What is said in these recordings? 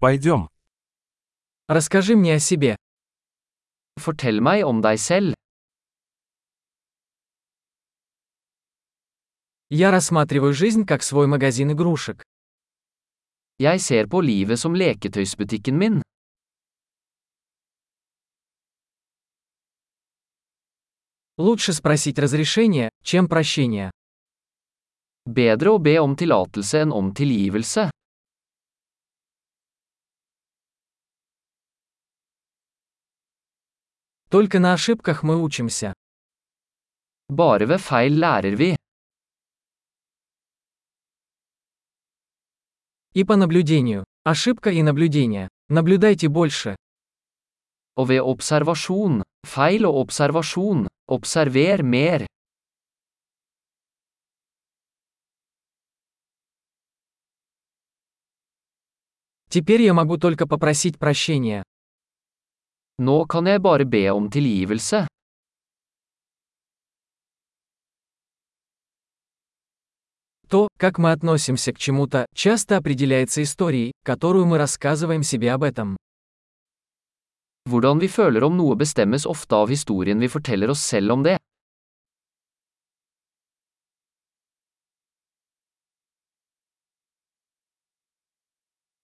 Пойдем. Расскажи мне о себе. Fortell meg om deg selv. Я рассматриваю жизнь как свой магазин игрушек. Jeg ser på livet som leketøysbutikken min. Лучше спросить разрешение, чем прощение. Bedre å be om tillatelse enn om tilgivelse. Только на ошибках мы учимся. Bare ved feil lærer vi. И по наблюдению. Ошибка и наблюдение. Наблюдайте больше. Og ved observasjon. Feil og observasjon. Observer mer. Теперь я могу только попросить прощения. Nå kan jeg bare be om tilgivelse. То, как мы относимся к чему-то, часто определяется историей, которую мы рассказываем себе об этом. Hvordan vi føler om noe bestemmes ofte av historien vi forteller oss selv om det.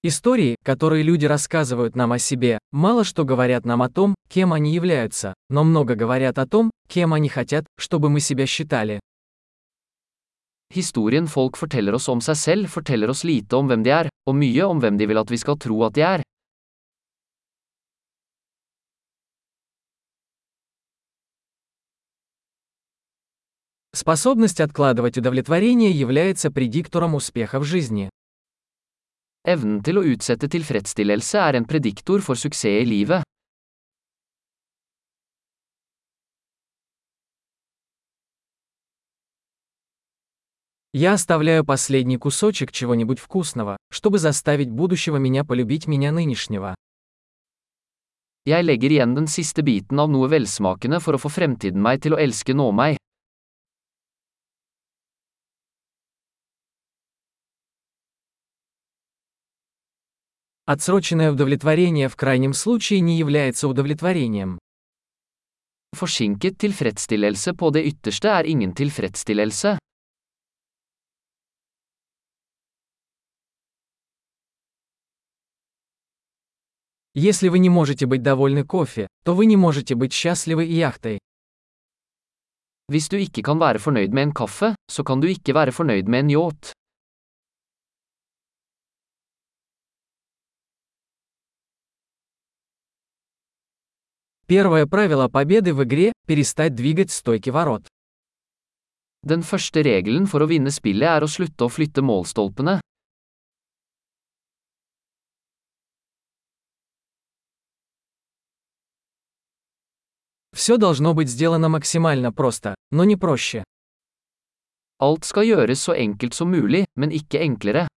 Истории, которые люди рассказывают нам о себе, мало что говорят нам о том, кем они являются, но много говорят о том, кем они хотят, чтобы мы себя считали. Historien folk forteller oss om seg selv forteller oss lite om hvem de er, og mye om hvem de vil at vi skal tro at de er. Способность откладывать удовлетворение является предиктором успеха в жизни. Evnen til å utsette tilfredsstillelse er en prediktor for suksess i livet. Я оставляю последний кусочек чего-нибудь вкусного, чтобы заставить будущего меня полюбить меня нынешнего. Jeg legger igjen den siste biten av noe velsmakende for å få fremtiden meg til å elske nå meg. Отсроченное удовлетворение в крайнем случае не является удовлетворением. Forsinket tilfredsstillelse på det ytterste er ingen tilfredsstillelse. Если вы не можете быть довольны кофе, то вы не можете быть счастливы и яхтой. Hvis du ikke kan være fornøyd med en kaffe, så kan du ikke være fornøyd med en yacht. Первое правило победы в игре – перестать двигать стойки ворот. Den første regelen for å vinne spillet er å slutte å flytte målstolpene. Все должно быть сделано максимально просто, но не проще. Alt skal gjøres så enkelt som mulig, men ikke enklere.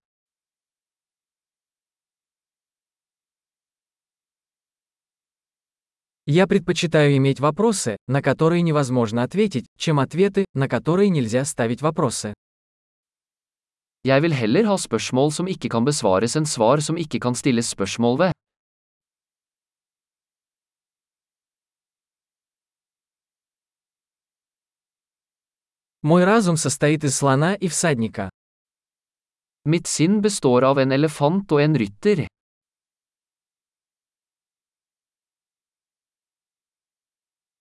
Я предпочитаю иметь вопросы, на которые невозможно ответить, чем ответы, на которые нельзя ставить вопросы. Jeg vil heller ha spørsmål som ikke kan besvares enn svar som ikke kan stilles spørsmål ved. Мой разум состоит из слона и всадника. Mitt sinn består av en elefant og en rytter.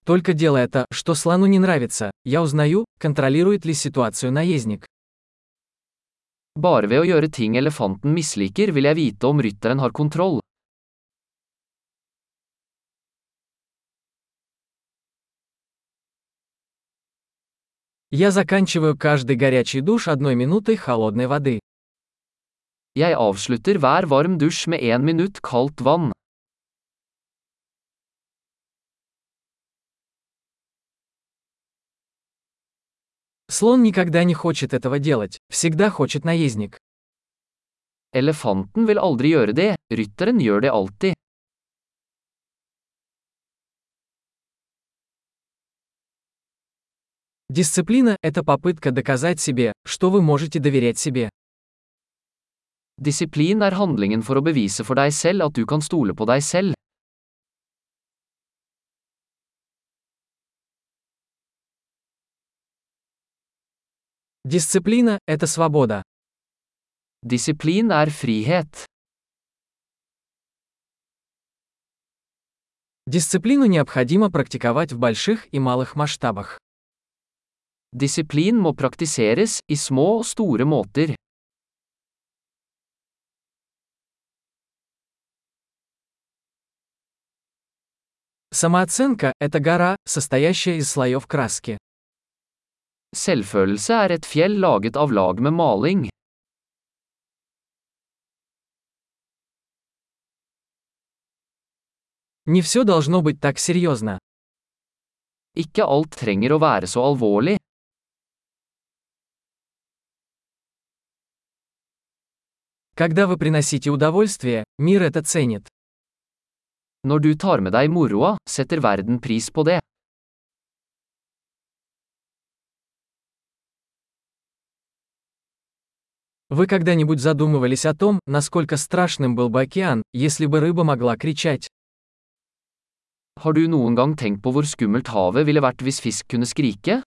Только делая то, что слону не нравится, я узнаю, контролирует ли ситуацию наездник. Bare ved å gjøre ting elefanten misliker vil jeg vite om rytteren har kontroll. Я заканчиваю каждый горячий душ одной минутой холодной воды. Jeg avslutter hver varm dusj med én minutt kaldt vann. Слон никогда не хочет этого делать, всегда хочет наездник. Elefanten vil aldri gjøre det, rytteren gjør det alltid. Дисциплина – это попытка доказать себе, что вы можете доверять себе. Disiplin er handlingen for å bevise for deg selv at du kan stole på deg selv. Дисциплина – это свобода. Disiplin er frihet. Дисциплину необходимо практиковать в больших и малых масштабах. Disiplin må praktiseres i små og store måter. Самооценка – это гора, состоящая из слоев краски. Selvfølelse er et fjell laget av lag med maling. Не все должно быть так серьезно. Ikke alt trenger å være så alvorlig. Когда вы приносите удовольствие, мир это ценит. Når du tar med deg moroa, setter verden pris på det. Вы когда-нибудь задумывались о том, насколько страшным был бы океан, если бы рыба могла кричать? Har du noen gang tenkt på hvor skummelt havet ville vært hvis fisk kunne skrike?